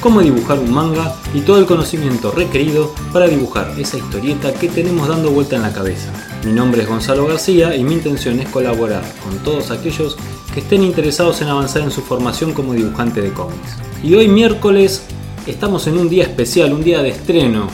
cómo dibujar un manga y todo el conocimiento requerido para dibujar esa historieta que tenemos dando vuelta en la cabeza. Mi nombre es Gonzalo García y mi intención es colaborar con todos aquellos que estén interesados en avanzar en su formación como dibujante de cómics. Y hoy miércoles estamos en un día especial, un día de estreno.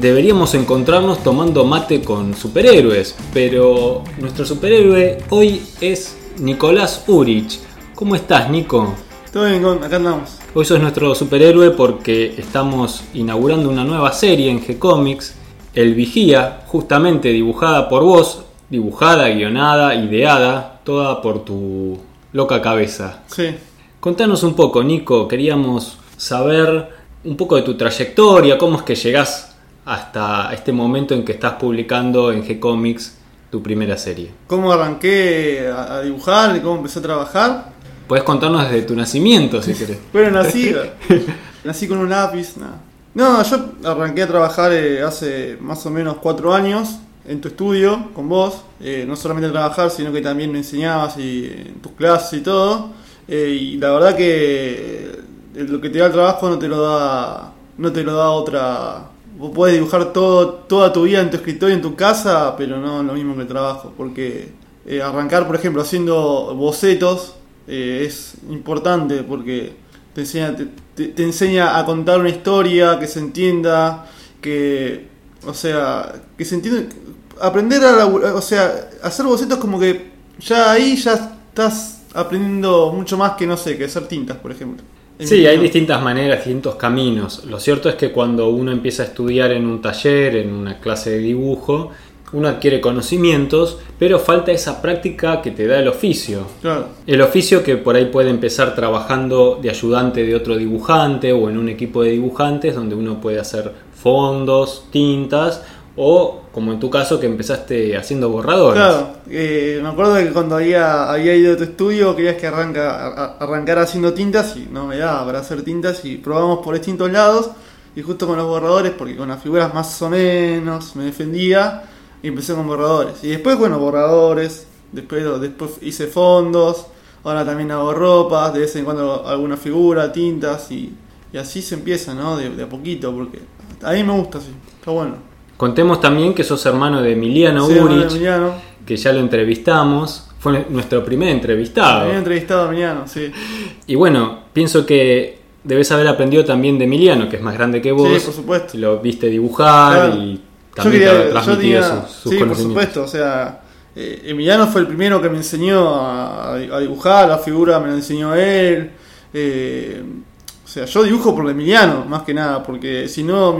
Deberíamos encontrarnos tomando mate con superhéroes, pero nuestro superhéroe hoy es Nicolás Urich. ¿Cómo estás, Nico? Todo bien, Gon, acá andamos. Hoy sos nuestro superhéroe porque estamos inaugurando una nueva serie en G-Comics, El Vigía, justamente dibujada por vos, dibujada, guionada, ideada, toda por tu loca cabeza. Sí. Contanos un poco, Nico, queríamos saber un poco de tu trayectoria, cómo es que llegás hasta este momento en que estás publicando en G-Comics tu primera serie. ¿Cómo arranqué a, a dibujar y cómo empecé a trabajar? Puedes contarnos desde tu nacimiento, si querés. Bueno, nací, nací con un lápiz, nada. No, yo arranqué a trabajar eh, hace más o menos cuatro años en tu estudio con vos. Eh, no solamente a trabajar, sino que también me enseñabas y, en tus clases y todo. Eh, y la verdad que eh, lo que te da el trabajo no te lo da, no te lo da otra. Vos podés dibujar todo, toda tu vida en tu escritorio, en tu casa, pero no lo mismo que el trabajo. Porque eh, arrancar, por ejemplo, haciendo bocetos eh, es importante porque te enseña, te, te- te enseña a contar una historia, que se entienda, que, o sea, que se entienda, aprender a, o sea, hacer bocetos como que ya ahí ya estás aprendiendo mucho más que, no sé, que hacer tintas, por ejemplo. Sí, hay distintas maneras, distintos caminos. Lo cierto es que cuando uno empieza a estudiar en un taller, en una clase de dibujo, uno adquiere conocimientos, pero falta esa práctica que te da el oficio. Claro. El oficio que por ahí puede empezar trabajando de ayudante de otro dibujante o en un equipo de dibujantes donde uno puede hacer fondos, tintas o como en tu caso que empezaste haciendo borradores. Claro, eh, me acuerdo que cuando había, había ido a tu estudio querías que arranca, a- arrancara haciendo tintas y no me daba para hacer tintas y probamos por distintos lados y justo con los borradores porque con las figuras más o menos me defendía y empecé con borradores y después bueno borradores, después, después hice fondos, ahora también hago ropas, de vez en cuando alguna figura, tintas y, y así se empieza, ¿no? De, de a poquito porque a mí me gusta así, está bueno. Contemos también que sos hermano de Emiliano Sí, Urich, Emiliano. que ya lo entrevistamos, fue nuestro primer entrevistado. Había entrevistado a Emiliano, sí. Y bueno, pienso que debes haber aprendido también de Emiliano, que es más grande que vos. Sí, por supuesto. y Lo viste dibujar Claro. y Yo quería- habrá yo tenía- sus, sus sí, por supuesto, o sea, eh, Emiliano fue el primero que me enseñó a, a dibujar, la figura me la enseñó él. eh, o sea, yo dibujo por Emiliano, más que nada, porque si no,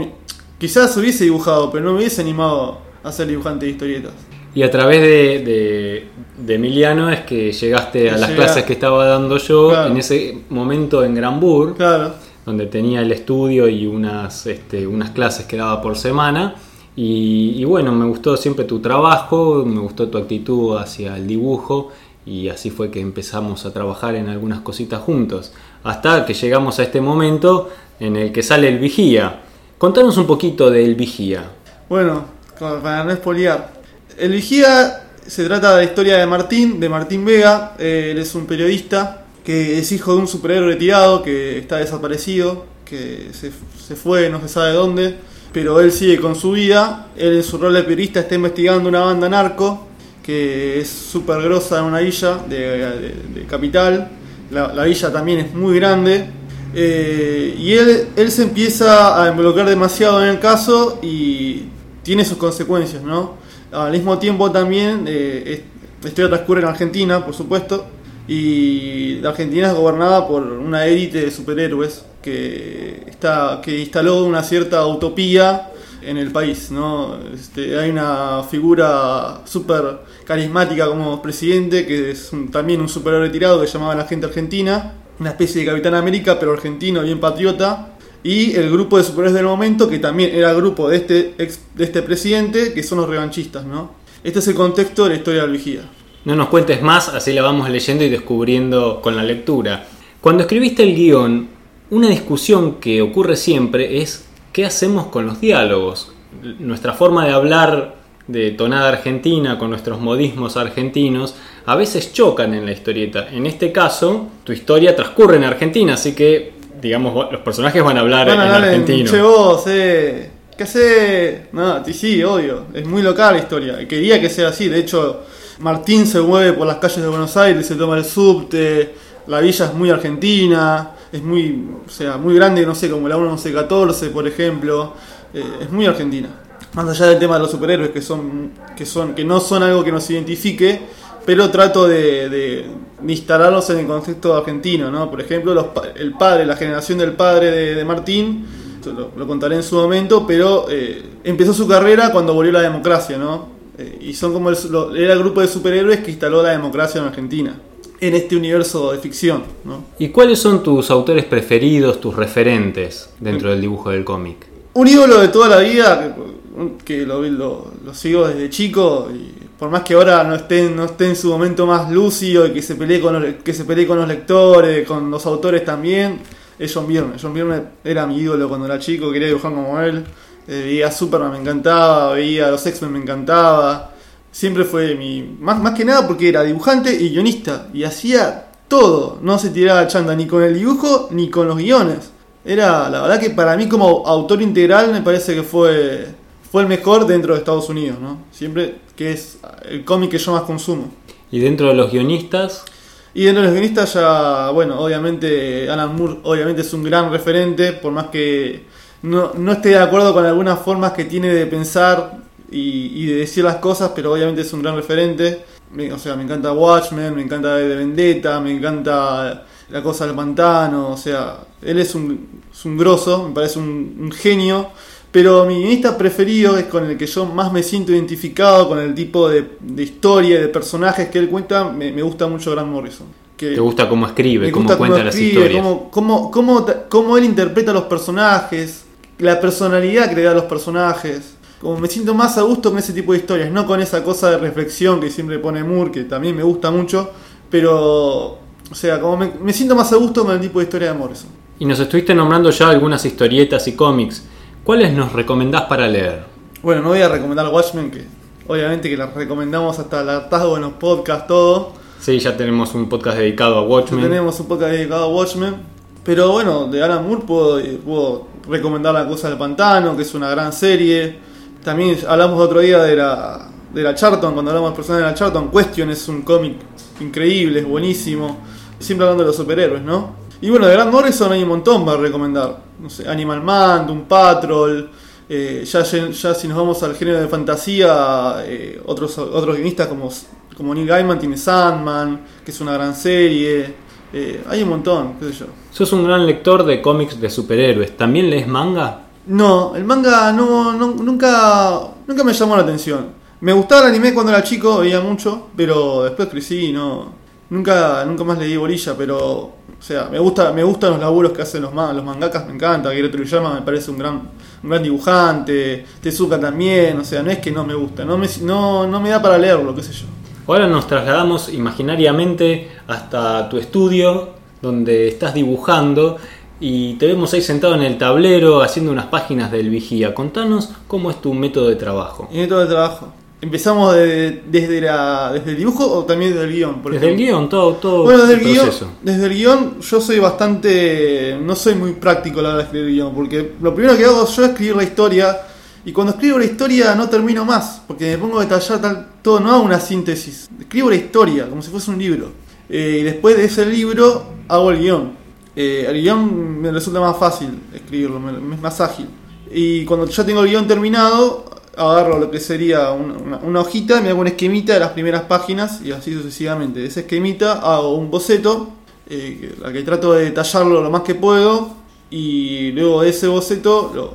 quizás hubiese dibujado, pero no me hubiese animado a ser dibujante de historietas. Y a través de, de- de Emiliano es que llegaste a las Llega- clases que estaba dando yo Claro. en ese momento en Granburg, Claro, donde tenía el estudio y unas, este, unas clases que daba por semana. Y, bueno, me gustó siempre tu trabajo, me gustó tu actitud hacia el dibujo y así fue que empezamos a trabajar en algunas cositas juntos. Hasta que llegamos a este momento en el que sale el vigía. Contanos un poquito del vigía. bueno, para no espolear. El Vigía se trata de la historia de Martín, de Martín Vega. eh, él es un periodista que es hijo de un superhéroe retirado que está desaparecido, que se, se fue, no se sabe dónde, pero él sigue con su vida. Él en su rol de periodista está investigando una banda narco que es súper grosa en una villa de, capital. La, la villa también es muy grande. Eh, y él, él se empieza a involucrar demasiado en el caso y tiene sus consecuencias, ¿no? Al mismo tiempo también, eh, la transcurre en Argentina, por supuesto, y la Argentina es gobernada por una élite de superhéroes que, está, que instaló una cierta utopía en el país, ¿no? Este, hay una figura súper carismática como presidente, que es también un superhéroe retirado que llamaba la gente argentina, una especie de Capitán América, pero argentino, bien patriota, y el grupo de superhéroes del momento, que también era el grupo de este, ex- de este presidente, que son los revanchistas, ¿no? Este es el contexto de la historia del vigía. No nos cuentes más, así la vamos leyendo y descubriendo con la lectura. Cuando escribiste el guion, una discusión que ocurre siempre es qué hacemos con los diálogos. Nuestra forma de hablar de tonada argentina con nuestros modismos argentinos a veces chocan en la historieta. En este caso, tu historia transcurre en Argentina, así que, digamos, los personajes van a hablar Van a en hablar en argentino. Che vos, eh. ¿Qué hace? No, sí, obvio. Es muy local la historia. Quería que sea así. De hecho, Martín se mueve por las calles de Buenos Aires, se toma el subte. La villa es muy argentina. Es muy, o sea, muy grande, no sé, como la 1114, por ejemplo. Eh, es muy argentina. Más allá del tema de los superhéroes, que son, que son, que no son algo que nos identifique, pero trato de, de- instalarlos en el contexto argentino, ¿no? Por ejemplo, los el padre, la generación del padre de, de Martín, esto lo, lo contaré en su momento, pero eh, empezó su carrera cuando volvió la democracia, ¿no? Eh, y son como el, lo- era el grupo de superhéroes que instaló la democracia en Argentina, en este universo de ficción, ¿no? ¿Y cuáles son tus autores preferidos, tus referentes dentro del dibujo del cómic? Un ídolo de toda la vida, que, que lo, sigo desde chico, y por más que ahora no esté, no esté en su momento más lúcido y que se pelee con los, que se pelee con los lectores, con los autores también, es John Byrne. John Byrne era mi ídolo cuando era chico, quería dibujar como él. Eh, veía Superman, me encantaba, veía los X-Men, me encantaba. Siempre fue mi. Más, más que nada porque era dibujante y guionista, y hacía todo. No se tiraba chanda ni con el dibujo ni con los guiones. Era, la verdad que para mí como autor integral me parece que fue, fue el mejor dentro de Estados Unidos, ¿no? Siempre que es el cómic que yo más consumo. Y dentro de los guionistas, Y dentro de los guionistas ya, bueno, obviamente Alan Moore obviamente es un gran referente, por más que no, no esté de acuerdo con algunas formas que tiene de pensar y, de decir las cosas, pero obviamente es un gran referente. O sea, me encanta Watchmen, me encanta de Vendetta, me encanta La Cosa del Pantano, o sea, él es un, un grosso, me parece un genio. Pero mi guionista preferido es con el que yo más me siento identificado, con el tipo de, de historia, de personajes que él cuenta, me, me gusta mucho Grant Morrison. Que te gusta cómo escribe, cómo cuenta cómo las escribe, historias. Cómo, cómo, cómo, él interpreta a los personajes, la personalidad que le da a los personajes. Como me siento más a gusto con ese tipo de historias, no con esa cosa de reflexión que siempre pone Moore, que también me gusta mucho, pero, o sea, como me, me siento más a gusto con el tipo de historia de Morrison. Y nos estuviste nombrando ya algunas historietas y cómics. ¿Cuáles nos recomendás para leer? Bueno, no voy a recomendar Watchmen, que obviamente que la recomendamos hasta el hartazgo en los podcasts, todo. Sí, ya tenemos un podcast dedicado a Ya Watchmen. tenemos un podcast dedicado a Watchmen. Pero bueno, de Alan Moore puedo, eh, puedo recomendar La Cosa del Pantano, que es una gran serie. También hablamos otro día de la, de la Charlton, cuando hablamos de personas de la Charlton. Question es un cómic increíble, es buenísimo. Siempre hablando de los superhéroes, ¿no? Y bueno, de Grant Morrison hay un montón para recomendar. No sé, Animal Man, Doom Patrol. eh, ya, ya si nos vamos al género de fantasía, eh, otros, otros guionistas como, como Neil Gaiman tiene Sandman, que es una gran serie. Eh, hay un montón, qué sé yo. Sos un gran lector de cómics de superhéroes. ¿También lees manga? No, el manga no, no- nunca, nunca me llamó la atención. Me gustaba el anime cuando era chico, veía mucho, pero después crecí y no. Nunca, nunca más le di bolilla, pero. O sea, me gusta, me gustan los laburos que hacen los, los mangakas, me encanta. Akira Toriyama me parece un gran, un gran dibujante. Tezuka también, o sea, no es que no me gusta, no me, no, no me da para leerlo, qué sé yo. Ahora nos trasladamos imaginariamente hasta tu estudio donde estás dibujando y te vemos ahí sentado en el tablero haciendo unas páginas del vigía. Contanos cómo es tu método de trabajo. Y método de trabajo. ¿Empezamos de- desde, la, desde el dibujo o también desde el guion? por Desde el guion, todo, todo Bueno, desde el el, guion, desde el guion yo soy bastante... No soy muy práctico a la hora de escribir guion, porque lo primero que hago yo es escribir la historia, y cuando escribo la historia no termino más, porque me pongo a detallar tal, todo, no hago una síntesis, escribo la historia como si fuese un libro. Eh, y después de ese libro hago el guion. Eh, el guion me resulta más fácil escribirlo, me, me es más ágil. Y cuando ya tengo el guion terminado, agarro lo que sería una, hojita, me hago un esquemita de las primeras páginas y así sucesivamente. De ese esquemita hago un boceto, eh, la que trato de detallarlo lo más que puedo, y luego de ese boceto lo,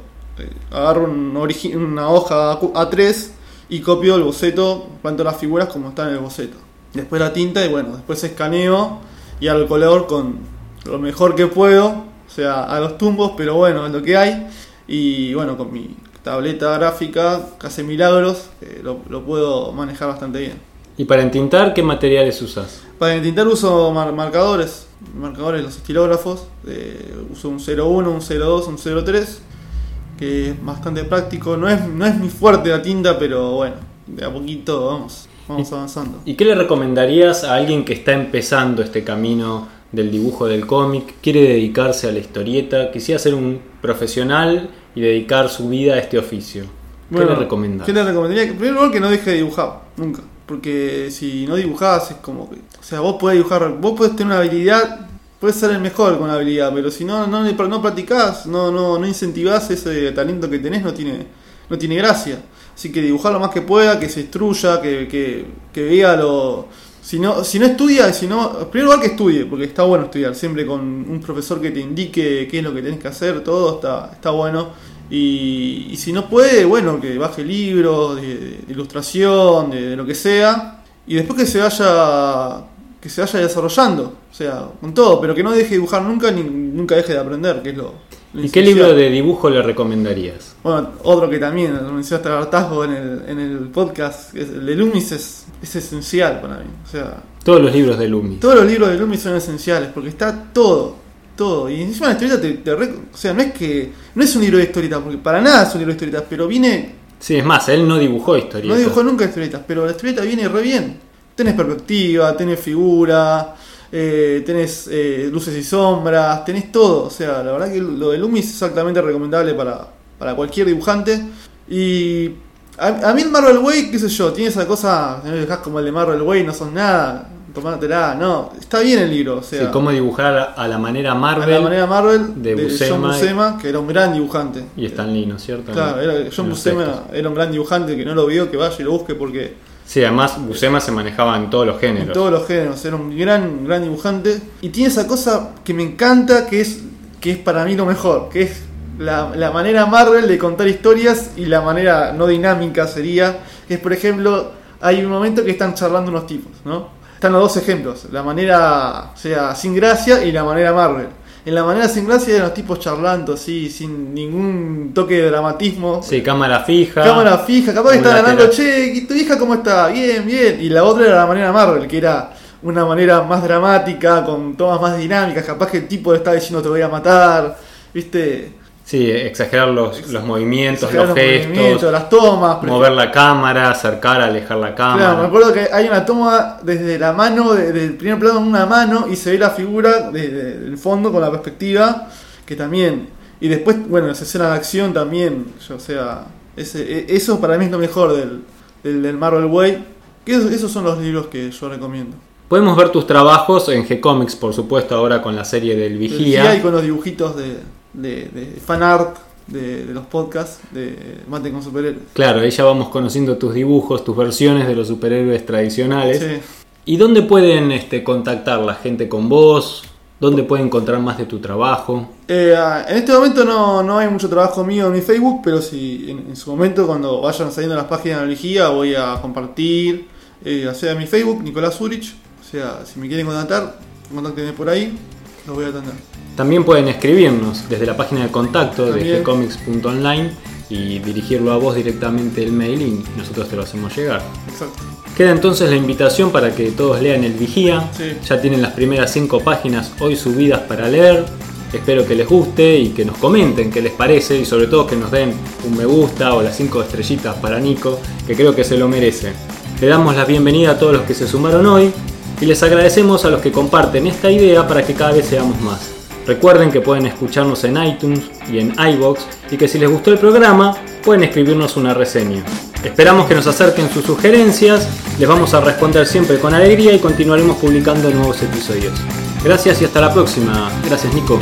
eh, agarro una hoja A- A3 y copio el boceto, planto las figuras como están en el boceto. Después la tinta y bueno, después escaneo y el color con lo mejor que puedo, o sea, a los tumbos, pero bueno, es lo que hay. Y bueno, con mi tableta gráfica, que hace milagros, eh, lo, lo puedo manejar bastante bien. ¿Y para entintar qué materiales usas? Para entintar uso mar- marcadores, marcadores, los estilógrafos. eh, uso un 01, un 02, un 03, que es bastante práctico. No es, no es muy fuerte la tinta, pero bueno, de a poquito vamos, vamos avanzando. ¿Y qué le recomendarías a alguien que está empezando este camino del dibujo del cómic, quiere dedicarse a la historieta, quisiera ser un profesional y dedicar su vida a este oficio? ¿Qué le recomendás? ¿Qué le recomendaría? En primer lugar, que no deje de dibujar, nunca. Porque si no dibujás, es como que. O sea, vos podés dibujar, vos podés tener una habilidad, puedes ser el mejor con la habilidad, pero si no, no, no practicás, no, no, no incentivás ese talento que tenés, no tiene, no tiene gracia. Así que dibujar lo más que pueda, que se instruya, que, que, que vea lo. Si no, si no estudia, si no, en primer lugar que estudie, porque está bueno estudiar, siempre con un profesor que te indique qué es lo que tenés que hacer, todo está, está bueno. Y, si no puede, bueno, que baje libros de, ilustración, de, lo que sea, y después que se vaya que se vaya desarrollando, o sea, con todo, pero que no deje de dibujar nunca ni nunca deje de aprender, que es lo ¿Y qué libro de dibujo le recomendarías? Bueno, otro que también lo mencionaste al hartazgo en el, en el podcast, es el de Loomis es, es esencial para mí. O sea, Todos los libros de Lumi. todos los libros de Loomis son esenciales porque está todo, todo. Y encima la historieta te, te re- O sea, no es que. No es un libro de historietas, porque para nada es un libro de historietas, pero viene. Sí, es más, él no dibujó historietas. No dibujó nunca historietas, pero la historieta viene re bien. Tenés perspectiva, tenés figura, eh, tenés eh, luces y sombras, tenés todo. O sea, la verdad que lo de Loomis es exactamente recomendable para, para cualquier dibujante. Y a, a mí el Marvel Way, qué sé yo, tiene esa cosa, no lo dejás como el de Marvel Way, no son nada, tomátela, no. Está bien el libro, o sea. Sí, cómo dibujar a la manera a Marvel la manera Marvel de de, Buscema John Buscema, que era un gran dibujante. y Stan Lee, ¿no es cierto? Claro, era, John Buscema textos. era un gran dibujante que no lo vio, que vaya y lo busque porque Sí, además Buscema se manejaba en todos los en géneros. todos los géneros, era un gran, gran dibujante. Y tiene esa cosa que me encanta, que es, que es para mí lo mejor, que es la, la manera Marvel de contar historias y la manera no dinámica sería, que es por ejemplo, hay un momento que están charlando unos tipos, ¿no? Están los dos ejemplos, la manera, o sea, sin gracia y la manera Marvel. En la manera sin gracia eran los tipos charlando así, sin ningún toque de dramatismo. Sí, cámara fija. Cámara fija, capaz que están hablando, che, ¿y tu hija cómo está? Bien, bien. Y la otra era la manera Marvel, que era una manera más dramática, con tomas más dinámicas. Capaz que el tipo le estaba diciendo te voy a matar, ¿viste? Sí, exagerar los, los movimientos, Exagerar los, gestos, movimientos, las tomas. mover la cámara, acercar, alejar la Claro, me cámara. acuerdo que hay una toma desde la mano, desde el primer plano en una mano y se ve la figura desde el fondo con la perspectiva, que también. Y después, bueno, esa escena de acción también, o sea, ese, e- eso para mí es lo mejor del, del, del Marvel Way. Que esos, esos son los libros que yo recomiendo. Podemos ver tus trabajos en G-Comics, por supuesto, ahora con la serie del Vigía. y con los dibujitos de, de, de fan art de, de los podcasts de Mate con Superhéroes. Claro, ahí ya vamos conociendo tus dibujos, tus versiones de los superhéroes tradicionales. Sí. ¿Y dónde pueden este, contactar la gente con vos? ¿Dónde pueden encontrar más de tu trabajo? Eh, ah, en este momento no, no hay mucho trabajo mío en mi Facebook, pero si en, en su momento cuando vayan saliendo las páginas de la Vigía voy a compartir, eh, o sea, mi Facebook, Nicolás Zurich, o sea, si me quieren contactar, contáctenme por ahí, los voy a atender. También pueden escribirnos desde la página de contacto de gcomics.online y dirigirlo a vos directamente el mail y nosotros te lo hacemos llegar. Exacto. Queda entonces la invitación para que todos lean el Vigía. Sí. Ya tienen las primeras cinco páginas hoy subidas para leer. Espero que les guste y que nos comenten qué les parece y sobre todo que nos den un me gusta o las cinco estrellitas para Nico, que creo que se lo merece. Le damos la bienvenida a todos los que se sumaron hoy y les agradecemos a los que comparten esta idea para que cada vez seamos más. Recuerden que pueden escucharnos en iTunes y en iBox y que si les gustó el programa pueden escribirnos una reseña. Esperamos que nos acerquen sus sugerencias, les vamos a responder siempre con alegría y continuaremos publicando nuevos episodios. Gracias y hasta la próxima. Gracias Nico.